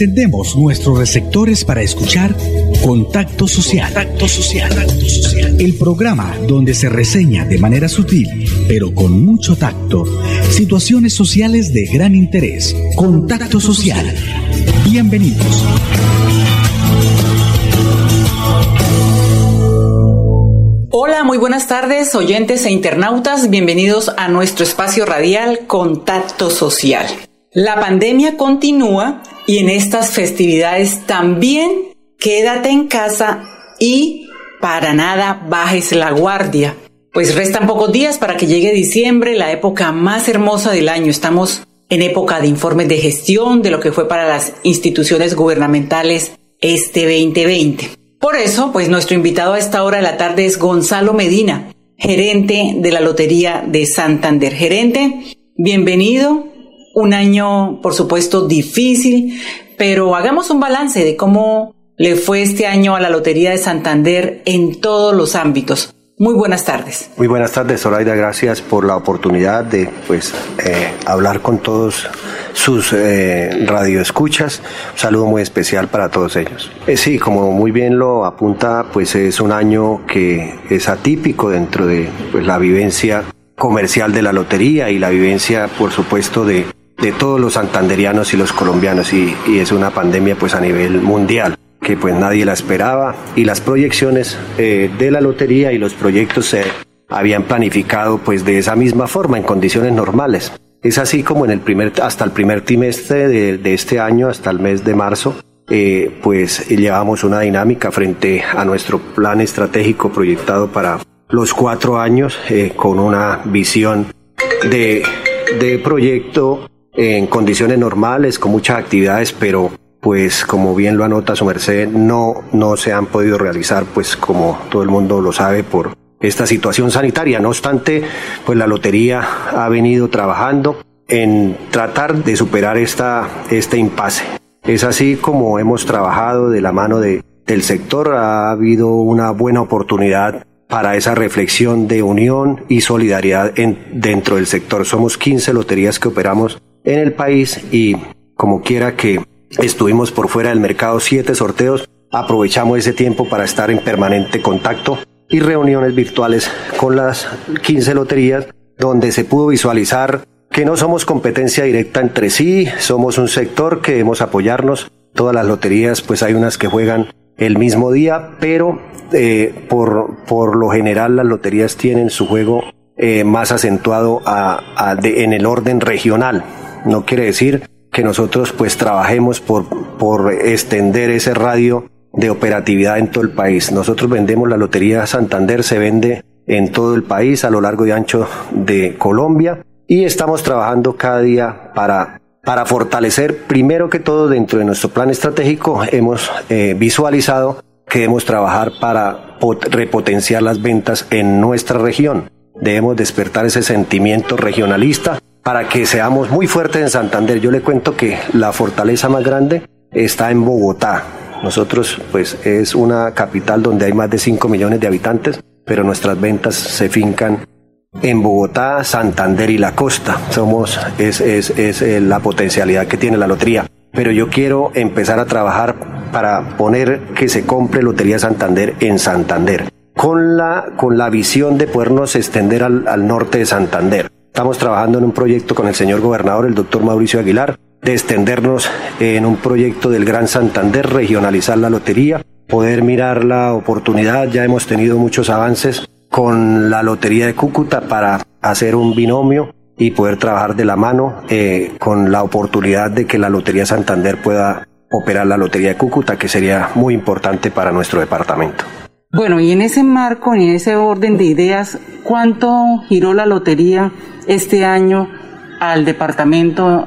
Encendemos nuestros receptores para escuchar Contacto Social. Contacto Social. El programa donde se reseña de manera sutil, pero con mucho tacto, situaciones sociales de gran interés. Contacto Social. Bienvenidos. Hola, muy buenas tardes, oyentes e internautas. Bienvenidos a nuestro espacio radial Contacto Social. La pandemia continúa y en estas festividades también quédate en casa y para nada bajes la guardia. Pues restan pocos días para que llegue diciembre, la época más hermosa del año. Estamos en época de informes de gestión de lo que fue para las instituciones gubernamentales este 2020. Por eso, pues nuestro invitado a esta hora de la tarde es Gonzalo Medina, gerente de la Lotería de Santander. Gerente, bienvenido un año, por supuesto, difícil, pero hagamos un balance de cómo le fue este año a la Lotería de Santander en todos los ámbitos. Muy buenas tardes. Muy buenas tardes, Zoraida. Gracias por la oportunidad de pues, eh, hablar con todos sus eh, radioescuchas. Un saludo muy especial para todos ellos. Eh, sí, como muy bien lo apunta, pues es un año que es atípico dentro de pues, la vivencia comercial de la lotería y la vivencia, por supuesto, de de todos los santanderianos y los colombianos y, es una pandemia pues a nivel mundial que pues nadie la esperaba y las proyecciones eh, de la lotería y los proyectos se habían planificado pues de esa misma forma en condiciones normales. Es así como en el primer, hasta el primer trimestre de, este año, hasta el mes de marzo, eh, pues llevamos una dinámica frente a nuestro plan estratégico proyectado para los cuatro años eh, con una visión de, de proyecto en condiciones normales, con muchas actividades, pero pues como bien lo anota su merced, no, no se han podido realizar, pues como todo el mundo lo sabe, por esta situación sanitaria. No obstante, pues la lotería ha venido trabajando en tratar de superar esta, este impasse. Es así como hemos trabajado de la mano de, del sector, ha habido una buena oportunidad para esa reflexión de unión y solidaridad en, dentro del sector. Somos 15 loterías que operamos en el país y como quiera que estuvimos por fuera del mercado siete sorteos, aprovechamos ese tiempo para estar en permanente contacto y reuniones virtuales con las 15 loterías donde se pudo visualizar que no somos competencia directa entre sí, somos un sector que debemos apoyarnos. Todas las loterías, pues hay unas que juegan el mismo día, pero eh, por, por lo general las loterías tienen su juego eh, más acentuado a, en el orden regional. No quiere decir que nosotros pues trabajemos por, por extender ese radio de operatividad en todo el país. Nosotros vendemos la Lotería Santander, se vende en todo el país, a lo largo y ancho de Colombia, y estamos trabajando cada día para, para fortalecer, primero que todo, dentro de nuestro plan estratégico, hemos eh, visualizado que debemos trabajar para repotenciar las ventas en nuestra región. Debemos despertar ese sentimiento regionalista para que seamos muy fuertes en Santander. Yo le cuento que la fortaleza más grande está en Bogotá. Nosotros, pues, es una capital donde hay más de 5 millones de habitantes, pero nuestras ventas se fincan en Bogotá, Santander y la costa. Somos, es, es, es eh, la potencialidad que tiene la lotería. Pero yo quiero empezar a trabajar para poner que se compre Lotería Santander en Santander, con la, con la visión de podernos extender al, al norte de Santander. Estamos trabajando en un proyecto con el señor gobernador, el doctor Mauricio Aguilar, de extendernos en un proyecto del Gran Santander, regionalizar la lotería, poder mirar la oportunidad. Ya hemos tenido muchos avances con la Lotería de Cúcuta para hacer un binomio y poder trabajar de la mano eh, con la oportunidad de que la Lotería Santander pueda operar la Lotería de Cúcuta, que sería muy importante para nuestro departamento. Bueno, y en ese marco, en ese orden de ideas, ¿cuánto giró la lotería este año al departamento,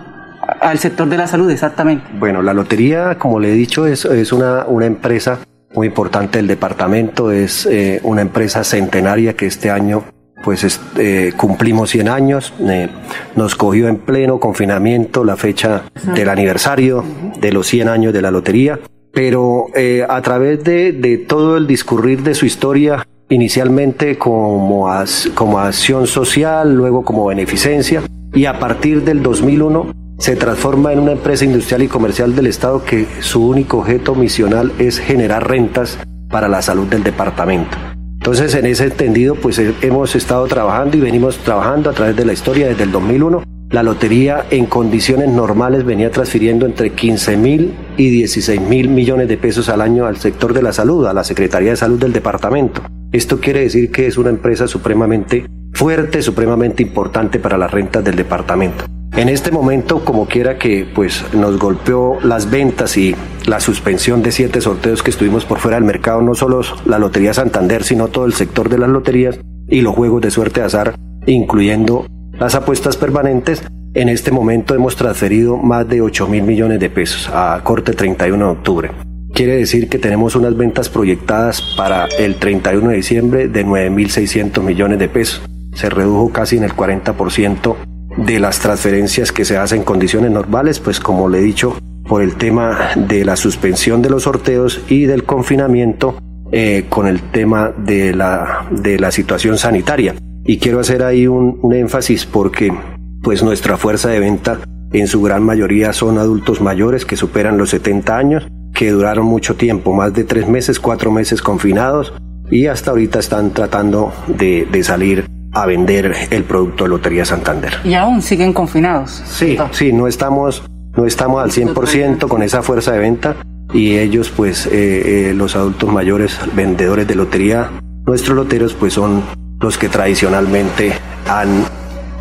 al sector de la salud exactamente? Bueno, la lotería, como le he dicho, es, es una, una empresa muy importante del departamento, es eh, una empresa centenaria que este año pues eh, cumplimos 100 años, eh, nos cogió en pleno confinamiento la fecha del aniversario de los 100 años de la lotería pero eh, a través de, de, todo el discurrir de su historia, inicialmente como, como acción social, luego como beneficencia, y a partir del 2001 se transforma en una empresa industrial y comercial del Estado que su único objeto misional es generar rentas para la salud del departamento. Entonces, en ese entendido, pues eh, hemos estado trabajando y venimos trabajando a través de la historia desde el 2001. La lotería en condiciones normales venía transfiriendo entre 15 mil y 16 mil millones de pesos al año al sector de la salud, a la Secretaría de Salud del departamento. Esto quiere decir que es una empresa supremamente fuerte, supremamente importante para las rentas del departamento. En este momento, como quiera que pues nos golpeó las ventas y la suspensión de siete sorteos que estuvimos por fuera del mercado, no solo la Lotería Santander, sino todo el sector de las loterías y los juegos de suerte azar, incluyendo las apuestas permanentes, en este momento hemos transferido más de 8 mil millones de pesos a corte 31 de octubre. Quiere decir que tenemos unas ventas proyectadas para el 31 de diciembre de 9.600 millones de pesos. Se redujo casi en el 40% de las transferencias que se hacen en condiciones normales, pues como le he dicho, por el tema de la suspensión de los sorteos y del confinamiento eh, con el tema de la, de la situación sanitaria. Y quiero hacer ahí un, un énfasis porque pues nuestra fuerza de venta en su gran mayoría son adultos mayores que superan los 70 años, que duraron mucho tiempo, más de tres meses, cuatro meses confinados y hasta ahorita están tratando de, de salir a vender el producto de Lotería Santander. ¿Y aún siguen confinados? Sí, sí, no estamos, no estamos al 100% con esa fuerza de venta y ellos pues eh, eh, los adultos mayores vendedores de lotería, nuestros loteros pues son los que tradicionalmente han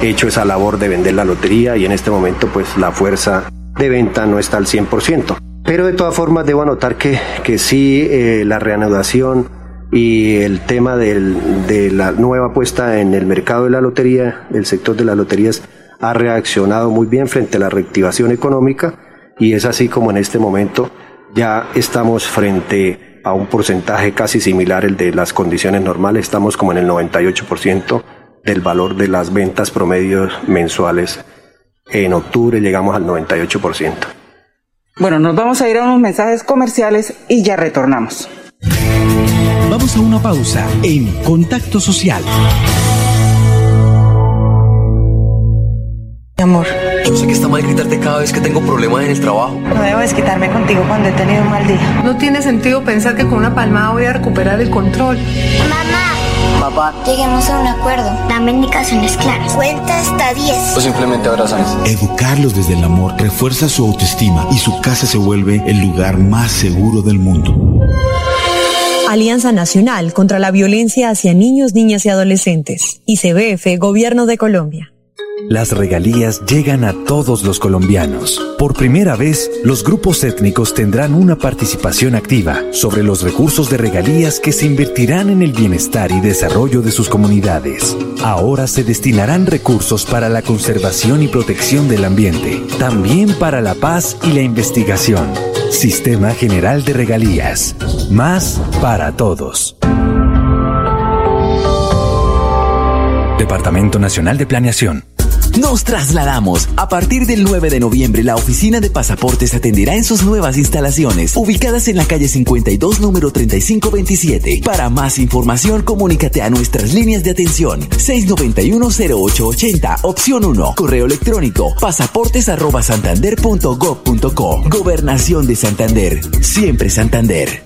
hecho esa labor de vender la lotería y en este momento pues la fuerza de venta no está al 100%. Pero de todas formas debo anotar que, que sí eh, la reanudación y el tema de la nueva apuesta en el mercado de la lotería, el sector de las loterías ha reaccionado muy bien frente a la reactivación económica y es así como en este momento ya estamos frente a un porcentaje casi similar al de las condiciones normales, estamos como en el 98% del valor de las ventas promedios mensuales. En octubre llegamos al 98%. Bueno, nos vamos a ir a unos mensajes comerciales y ya retornamos. Vamos a una pausa en Contacto Social. Yo sé que está mal gritarte cada vez que tengo problemas en el trabajo. No debo desquitarme contigo cuando he tenido un mal día. No tiene sentido pensar que con una palmada voy a recuperar el control. Mamá. Papá. Lleguemos a un acuerdo. Dame indicaciones claras. Cuenta hasta 10. O simplemente abrazarnos. Educarlos desde el amor refuerza su autoestima y su casa se vuelve el lugar más seguro del mundo. Alianza Nacional contra la Violencia hacia Niños, Niñas y Adolescentes. ICBF, Gobierno de Colombia. Las regalías llegan a todos los colombianos. Por primera vez, los grupos étnicos tendrán una participación activa sobre los recursos de regalías que se invertirán en el bienestar y desarrollo de sus comunidades. Ahora se destinarán recursos para la conservación y protección del ambiente, también para la paz y la investigación. Sistema General de Regalías. Más para todos. Departamento Nacional de Planeación. Nos trasladamos. A partir del 9 de noviembre, la oficina de pasaportes atenderá en sus nuevas instalaciones, ubicadas en la calle 52, número 3527. Para más información, comunícate a nuestras líneas de atención 691-0880, opción 1, correo electrónico pasaportes@santander.gov.co. Gobernación de Santander. Siempre Santander.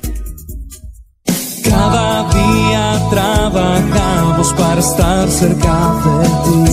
Cada día trabajamos para estar cerca de ti.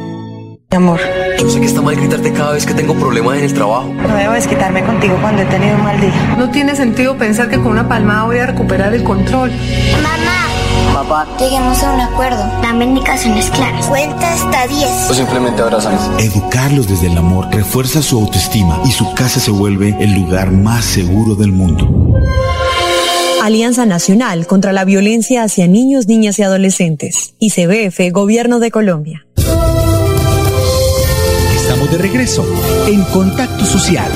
Mi amor. Yo sé que está mal gritarte cada vez que tengo problemas en el trabajo. No debo desquitarme contigo cuando he tenido un mal día. No tiene sentido pensar que con una palmada voy a recuperar el control. Mamá. Papá. Lleguemos a un acuerdo. Dame indicaciones claras. Cuenta hasta 10. O simplemente abrazarnos. Educarlos desde el amor refuerza su autoestima y su casa se vuelve el lugar más seguro del mundo. Alianza Nacional contra la Violencia hacia Niños, Niñas y Adolescentes. ICBF, Gobierno de Colombia. Estamos de regreso en Contacto Social.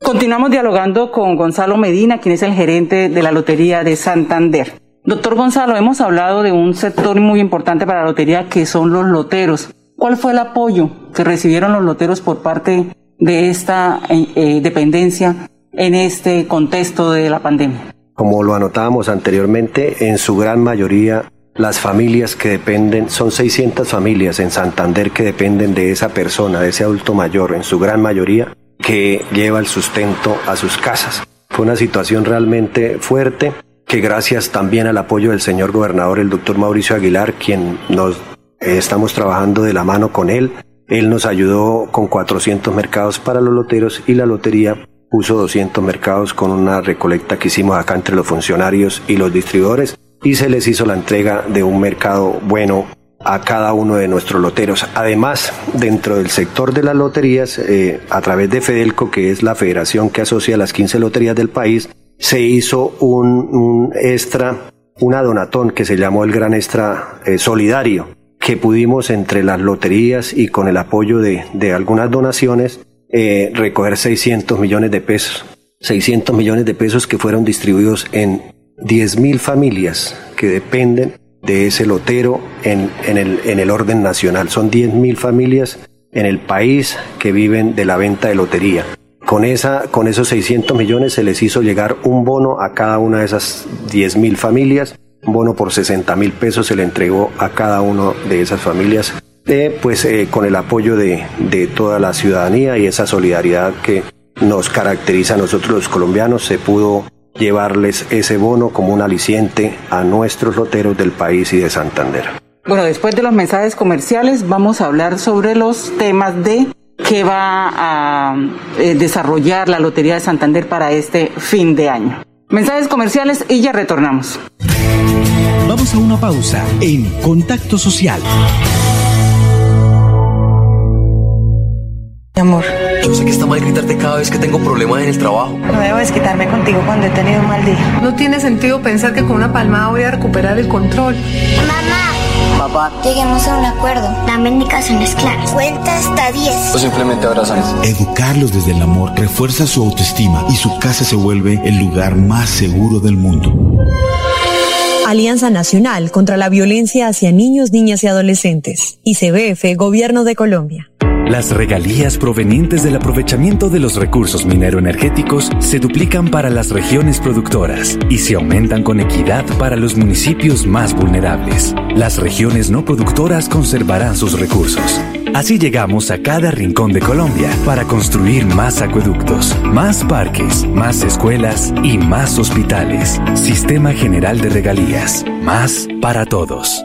Continuamos dialogando con Gonzalo Medina, quien es el gerente de la Lotería de Santander. Doctor Gonzalo, hemos hablado de un sector muy importante para la lotería que son los loteros. ¿Cuál fue el apoyo que recibieron los loteros por parte de esta eh, eh, dependencia en este contexto de la pandemia? Como lo anotábamos anteriormente, en su gran mayoría las familias que dependen, son 600 familias en Santander que dependen de esa persona, de ese adulto mayor, en su gran mayoría, que lleva el sustento a sus casas. Fue una situación realmente fuerte que gracias también al apoyo del señor gobernador, el doctor Mauricio Aguilar, quien nos eh, estamos trabajando de la mano con él. Él nos ayudó con 400 mercados para los loteros y la lotería puso 200 mercados con una recolecta que hicimos acá entre los funcionarios y los distribuidores y se les hizo la entrega de un mercado bueno a cada uno de nuestros loteros. Además, dentro del sector de las loterías, eh, a través de Fedelco, que es la federación que asocia las 15 loterías del país, se hizo un, extra, una donatón que se llamó el Gran Extra eh, Solidario, que pudimos entre las loterías y con el apoyo de, de algunas donaciones eh, recoger 600 millones de pesos. 600 millones de pesos que fueron distribuidos en 10.000 familias que dependen de ese lotero en, en, el, en el orden nacional. Son 10.000 familias en el país que viven de la venta de lotería. Con, esa, con esos 600 millones se les hizo llegar un bono a cada una de esas 10.000 familias. Un bono por 60 mil pesos se le entregó a cada una de esas familias, eh, pues eh, con el apoyo de, de toda la ciudadanía y esa solidaridad que nos caracteriza a nosotros los colombianos, se pudo llevarles ese bono como un aliciente a nuestros loteros del país y de Santander. Bueno, después de los mensajes comerciales vamos a hablar sobre los temas de qué va a eh, desarrollar la Lotería de Santander para este fin de año. Mensajes comerciales y ya retornamos. Vamos a una pausa en Contacto Social. Mi amor. Yo sé que está mal gritarte cada vez que tengo problemas en el trabajo. No debo desquitarme contigo cuando he tenido un mal día. No tiene sentido pensar que con una palmada voy a recuperar el control. Mamá. Papá. Lleguemos a un acuerdo. Dame indicaciones claras. Cuenta hasta 10. O simplemente abrazarnos. Educarlos desde el amor refuerza su autoestima y su casa se vuelve el lugar más seguro del mundo. Alianza Nacional contra la Violencia hacia Niños, Niñas y Adolescentes. ICBF, Gobierno de Colombia. Las regalías provenientes del aprovechamiento de los recursos minero-energéticos se duplican para las regiones productoras y se aumentan con equidad para los municipios más vulnerables. Las regiones no productoras conservarán sus recursos. Así llegamos a cada rincón de Colombia para construir más acueductos, más parques, más escuelas y más hospitales. Sistema General de Regalías. Más para todos.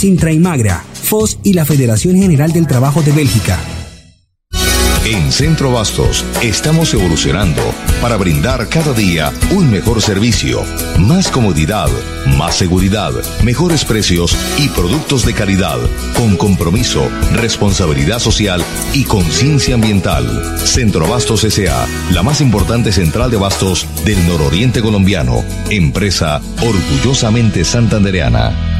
Sintra y FOS y la Federación General del Trabajo de Bélgica. En Centro Bastos estamos evolucionando para brindar cada día un mejor servicio, más comodidad, más seguridad, mejores precios y productos de calidad, con compromiso, responsabilidad social y conciencia ambiental. Centro Bastos S.A., la más importante central de bastos del nororiente colombiano, empresa orgullosamente santandereana.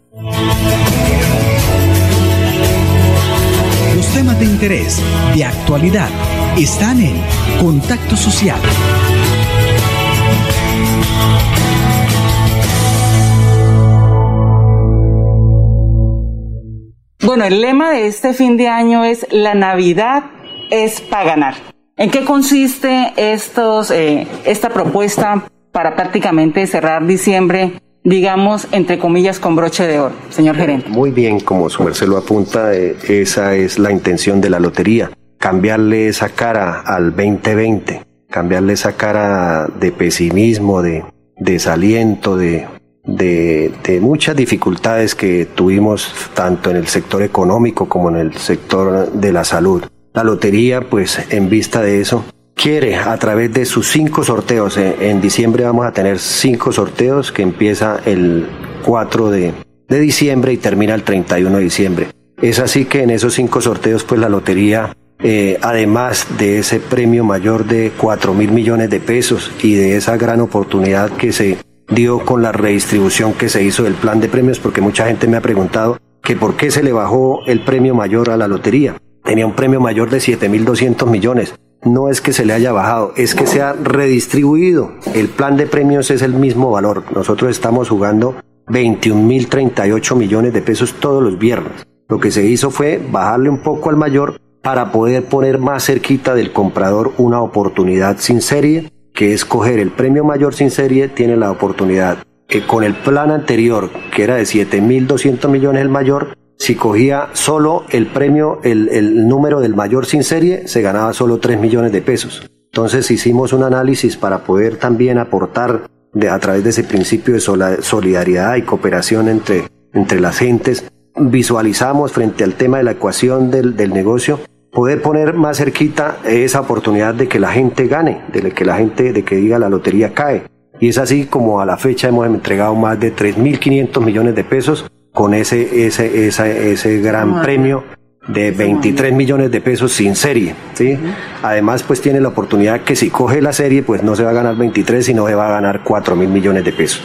Interés, de actualidad, están en Contacto Social. Bueno, el lema de este fin de año es La Navidad es para ganar. ¿En qué consiste estos, eh, esta propuesta para prácticamente cerrar diciembre, digamos, entre comillas, con broche de oro, señor gerente? Muy bien, como su merced lo apunta, eh, esa es la intención de la lotería, cambiarle esa cara al 2020, cambiarle esa cara de pesimismo, de desaliento, de, de, de, muchas dificultades que tuvimos tanto en el sector económico como en el sector de la salud. La lotería, pues en vista de eso, quiere a través de sus cinco sorteos, en diciembre vamos a tener cinco sorteos que empieza el 4 de, de diciembre y termina el 31 de diciembre. Es así que en esos cinco sorteos, pues la lotería, eh, además de ese premio mayor de 4 mil millones de pesos y de esa gran oportunidad que se dio con la redistribución que se hizo del plan de premios, porque mucha gente me ha preguntado que por qué se le bajó el premio mayor a la lotería tenía un premio mayor de 7.200 millones. No es que se le haya bajado, es que se ha redistribuido. El plan de premios es el mismo valor. Nosotros estamos jugando 21.038 millones de pesos todos los viernes. Lo que se hizo fue bajarle un poco al mayor para poder poner más cerquita del comprador una oportunidad sin serie, que es coger el premio mayor sin serie, tiene la oportunidad. que con el plan anterior, que era de 7.200 millones el mayor, si cogía solo el premio, el, número del mayor sin serie, se ganaba solo 3 millones de pesos. Entonces hicimos un análisis para poder también aportar de, a través de ese principio de solidaridad y cooperación entre, entre las gentes. Visualizamos frente al tema de la ecuación del, del negocio poder poner más cerquita esa oportunidad de que la gente gane, de que la gente, de que diga la lotería cae. Y es así como a la fecha hemos entregado más de 3.500 millones de pesos con ese, ese, ese, ese gran premio de 23 millones de pesos sin serie, ¿sí? Además, pues tiene la oportunidad que si coge la serie, pues no se va a ganar 23, sino se va a ganar 4 mil millones de pesos.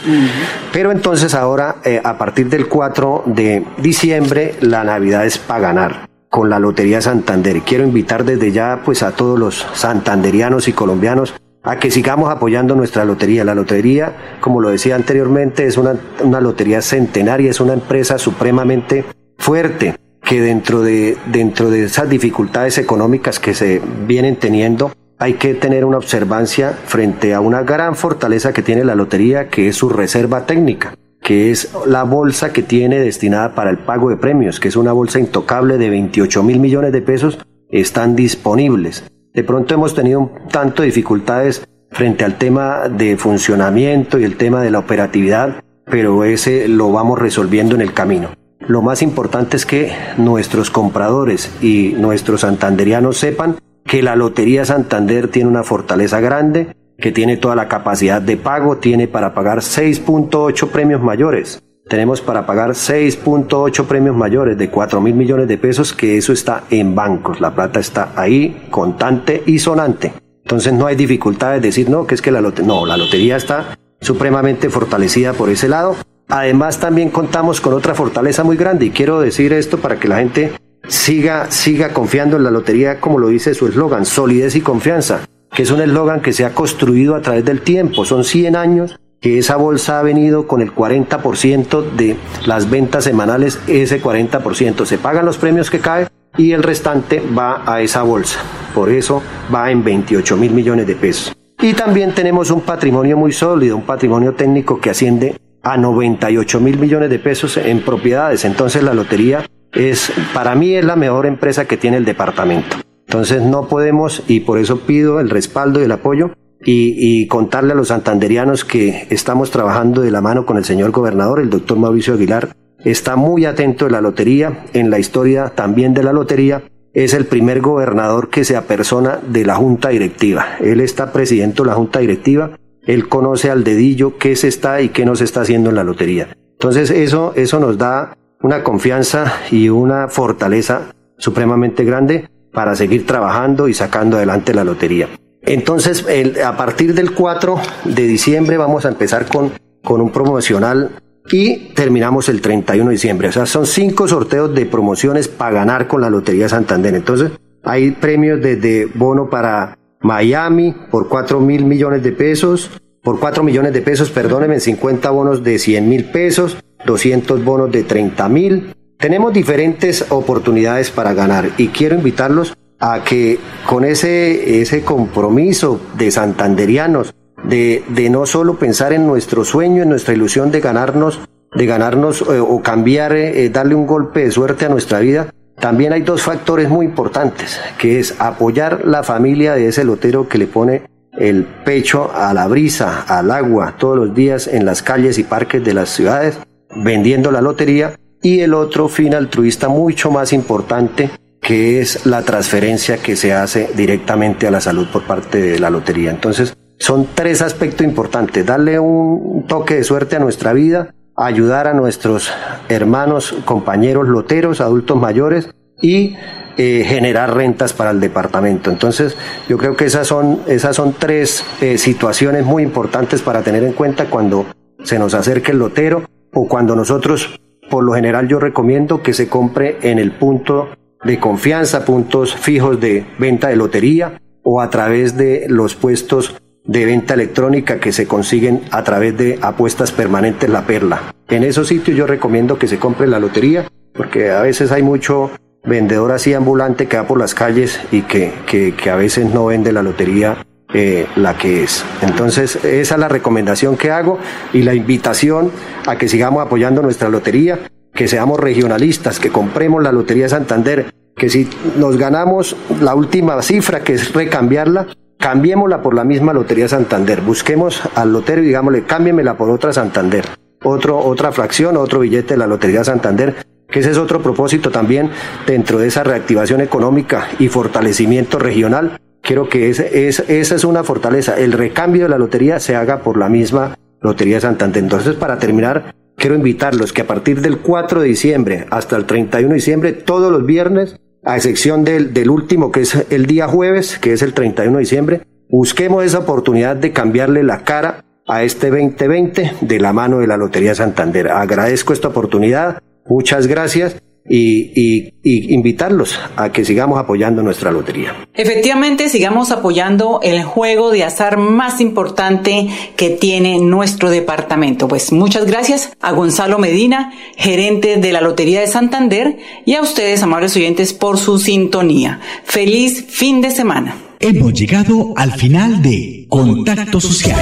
Pero entonces ahora, eh, a partir del 4 de diciembre, la Navidad es para ganar con la Lotería Santander. Quiero invitar desde ya, pues a todos los santanderianos y colombianos a que sigamos apoyando nuestra lotería. La lotería, como lo decía anteriormente, es una, una lotería centenaria, es una empresa supremamente fuerte que dentro de, dentro de esas dificultades económicas que se vienen teniendo, hay que tener una observancia frente a una gran fortaleza que tiene la lotería, que es su reserva técnica, que es la bolsa que tiene destinada para el pago de premios, que es una bolsa intocable de 28 mil millones de pesos, están disponibles. De pronto hemos tenido un tanto dificultades frente al tema de funcionamiento y el tema de la operatividad, pero ese lo vamos resolviendo en el camino. Lo más importante es que nuestros compradores y nuestros santanderianos sepan que la Lotería Santander tiene una fortaleza grande, que tiene toda la capacidad de pago, tiene para pagar 6.8 premios mayores tenemos para pagar 6.8 premios mayores de 4 mil millones de pesos, que eso está en bancos. La plata está ahí, contante y sonante. Entonces no hay dificultad de decir, no, que es que la lotería, no, la lotería está supremamente fortalecida por ese lado. Además también contamos con otra fortaleza muy grande y quiero decir esto para que la gente siga, siga confiando en la lotería como lo dice su eslogan, solidez y confianza, que es un eslogan que se ha construido a través del tiempo. Son 100 años que esa bolsa ha venido con el 40% de las ventas semanales, ese 40%. Se pagan los premios que caen, y el restante va a esa bolsa. Por eso va en 28 mil millones de pesos. Y también tenemos un patrimonio muy sólido, un patrimonio técnico que asciende a 98 mil millones de pesos en propiedades. Entonces la lotería es, para mí es la mejor empresa que tiene el departamento. Entonces no podemos, y por eso pido el respaldo y el apoyo, y, contarle a los santanderianos que estamos trabajando de la mano con el señor gobernador, el doctor Mauricio Aguilar, está muy atento de la lotería, en la historia también de la lotería, es el primer gobernador que se apersona de la junta directiva. Él está presidente de la junta directiva, él conoce al dedillo qué se está y qué no se está haciendo en la lotería. Entonces eso, eso nos da una confianza y una fortaleza supremamente grande para seguir trabajando y sacando adelante la lotería. Entonces, a partir del 4 de diciembre vamos a empezar con, con un promocional y terminamos el 31 de diciembre. O sea, son cinco sorteos de promociones para ganar con la Lotería Santander. Entonces, hay premios desde bono para Miami por 4 mil millones de pesos, por 4 millones de pesos, perdónenme, 50 bonos de 100 mil pesos, 200 bonos de 30 mil. Tenemos diferentes oportunidades para ganar y quiero invitarlos a que con ese, ese compromiso de santanderianos, de, de no solo pensar en nuestro sueño, en nuestra ilusión de ganarnos, de ganarnos eh, o cambiar, eh, eh, darle un golpe de suerte a nuestra vida, también hay dos factores muy importantes, que es apoyar la familia de ese lotero que le pone el pecho a la brisa, al agua, todos los días en las calles y parques de las ciudades, vendiendo la lotería, y el otro fin altruista mucho más importante, que es la transferencia que se hace directamente a la salud por parte de la lotería. Entonces, son tres aspectos importantes. Darle un toque de suerte a nuestra vida, ayudar a nuestros hermanos, compañeros loteros, adultos mayores y eh, generar rentas para el departamento. Entonces, yo creo que esas son, esas son tres eh, situaciones muy importantes para tener en cuenta cuando se nos acerque el lotero o cuando nosotros, por lo general, yo recomiendo que se compre en el punto de confianza, puntos fijos de venta de lotería o a través de los puestos de venta electrónica que se consiguen a través de apuestas permanentes La Perla. En esos sitios yo recomiendo que se compre la lotería porque a veces hay mucho vendedor así ambulante que va por las calles y que, que, a veces no vende la lotería eh, la que es. Entonces, esa es la recomendación que hago y la invitación a que sigamos apoyando nuestra lotería, que seamos regionalistas, que compremos la Lotería Santander, que si nos ganamos la última cifra, que es recambiarla, cambiémosla por la misma Lotería Santander. Busquemos al lotero y digámosle, cámbiemela por otra Santander. Otro, otra fracción, otro billete de la Lotería Santander, que ese es otro propósito también dentro de esa reactivación económica y fortalecimiento regional. Quiero que esa es una fortaleza. El recambio de la lotería se haga por la misma Lotería Santander. Entonces, para terminar, quiero invitarlos que a partir del 4 de diciembre hasta el 31 de diciembre, todos los viernes, a excepción del, del último que es el día jueves, que es el 31 de diciembre, busquemos esa oportunidad de cambiarle la cara a este 2020 de la mano de la Lotería Santander. Agradezco esta oportunidad, muchas gracias y, invitarlos a que sigamos apoyando nuestra lotería. Efectivamente, sigamos apoyando el juego de azar más importante que tiene nuestro departamento. Pues muchas gracias a Gonzalo Medina, gerente de la Lotería de Santander, y a ustedes, amables oyentes, por su sintonía. Feliz fin de semana. Hemos llegado al final de Contacto Social.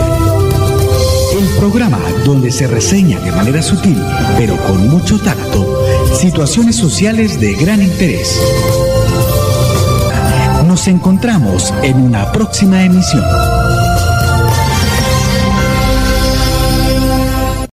El programa donde se reseña de manera sutil, pero con mucho tacto, situaciones sociales de gran interés. Nos encontramos en una próxima emisión.